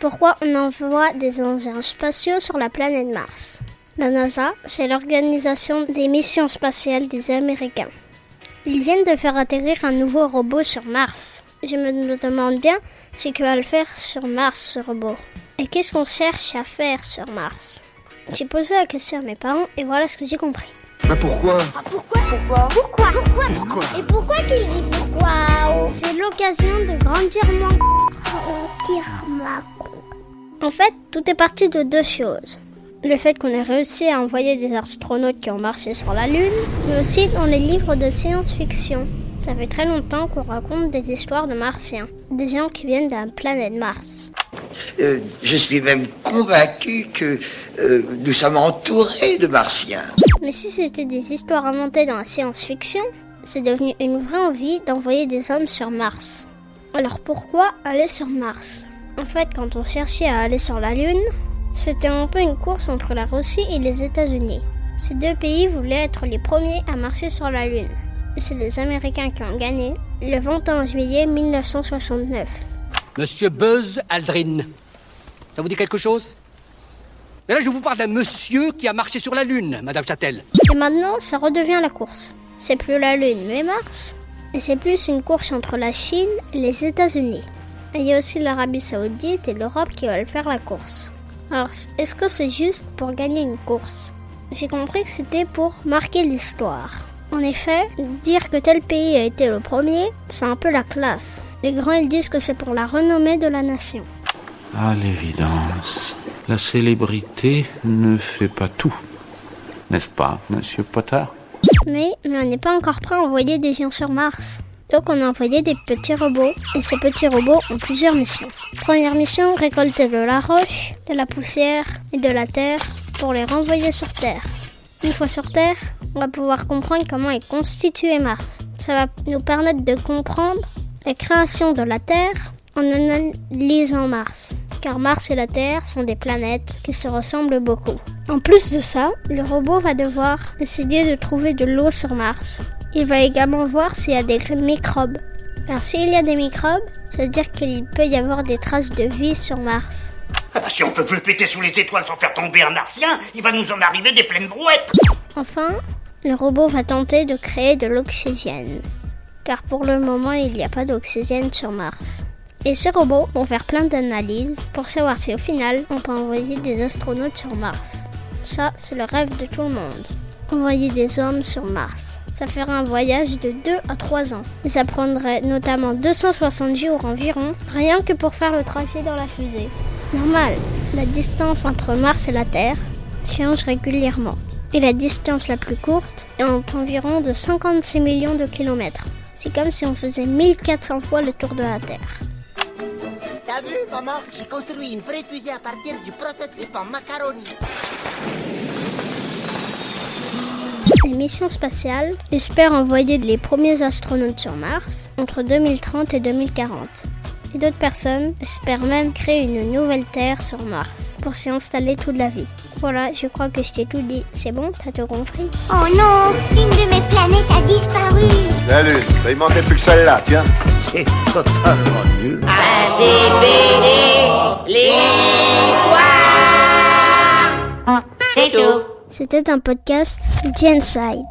Pourquoi on envoie des engins spatiaux sur la planète Mars? La NASA, c'est l'organisation des missions spatiales des Américains. Ils viennent de faire atterrir un nouveau robot sur Mars. Je me demande bien ce qu'il va le faire sur Mars, ce robot? Et qu'est-ce qu'on cherche à faire sur Mars? J'ai posé la question à mes parents et voilà ce que j'ai compris. Mais pourquoi Ah, pourquoi Pourquoi Pourquoi Pourquoi Pourquoi Et pourquoi qu'il dit pourquoi? C'est l'occasion de grandir moins. En fait, tout est parti de deux choses. Le fait qu'on ait réussi à envoyer des astronautes qui ont marché sur la Lune, mais aussi dans les livres de science-fiction. Ça fait très longtemps qu'on raconte des histoires de martiens, des gens qui viennent de la planète Mars. Euh, je suis même convaincu que euh, nous sommes entourés de martiens. Mais si c'était des histoires inventées dans la science-fiction, c'est devenu une vraie envie d'envoyer des hommes sur Mars. Alors pourquoi aller sur Mars? En fait, quand on cherchait à aller sur la Lune, c'était un peu une course entre la Russie et les États-Unis. Ces deux pays voulaient être les premiers à marcher sur la Lune. C'est les Américains qui ont gagné le 21 juillet 1969. Monsieur Buzz Aldrin. Ça vous dit quelque chose? Mais là, je vous parle d'un monsieur qui a marché sur la Lune, Madame Châtel. Et maintenant, ça redevient la course. C'est plus la Lune, mais Mars. Et c'est plus une course entre la Chine et les États-Unis. Et il y a aussi l'Arabie Saoudite et l'Europe qui veulent faire la course. Alors, est-ce que c'est juste pour gagner une course? J'ai compris que c'était pour marquer l'histoire. En effet, dire que tel pays a été le premier, c'est un peu la classe. Les grands, ils disent que c'est pour la renommée de la nation. À l'évidence, la célébrité ne fait pas tout. N'est-ce pas, monsieur Potter Mais, mais on n'est pas encore prêt à envoyer des gens sur Mars. Donc on a envoyé des petits robots, et ces petits robots ont plusieurs missions. Première mission, récolter de la roche, de la poussière et de la terre pour les renvoyer sur Terre. Une fois sur Terre, on va pouvoir comprendre comment est constitué Mars. Ça va nous permettre de comprendre la création de la Terre en analysant Mars. Car Mars et la Terre sont des planètes qui se ressemblent beaucoup. En plus de ça, le robot va devoir essayer de trouver de l'eau sur Mars. Il va également voir s'il y a des microbes. Car s'il y a des microbes, ça veut dire qu'il peut y avoir des traces de vie sur Mars. Ah bah, si on peut plus péter sous les étoiles sans faire tomber un martien, il va nous en arriver des pleines brouettes. Enfin, le robot va tenter de créer de l'oxygène. Car pour le moment, il n'y a pas d'oxygène sur Mars. Et ces robots vont faire plein d'analyses pour savoir si au final on peut envoyer des astronautes sur Mars. Ça, c'est le rêve de tout le monde. Envoyer des hommes sur Mars. Ça ferait un voyage de 2 à 3 ans. Et ça prendrait notamment 260 jours environ, rien que pour faire le trajet dans la fusée. Normal, la distance entre Mars et la Terre change régulièrement. Et la distance la plus courte est environ de 56 millions de kilomètres. C'est comme si on faisait 1400 fois le tour de la Terre. T'as vu, maman J'ai construit une vraie fusée à partir du prototype en macaroni. Les missions spatiales espèrent envoyer les premiers astronautes sur Mars entre 2030 et 2040. Et d'autres personnes espèrent même créer une nouvelle Terre sur Mars pour s'y installer toute la vie. Voilà, je crois que je t'ai tout dit. C'est bon, t'as tout compris? Oh non Une de mes planètes a disparu Salut, il manquait plus que celle-là, tiens. C'est totalement nul. C'est tout C'était un podcast Genside.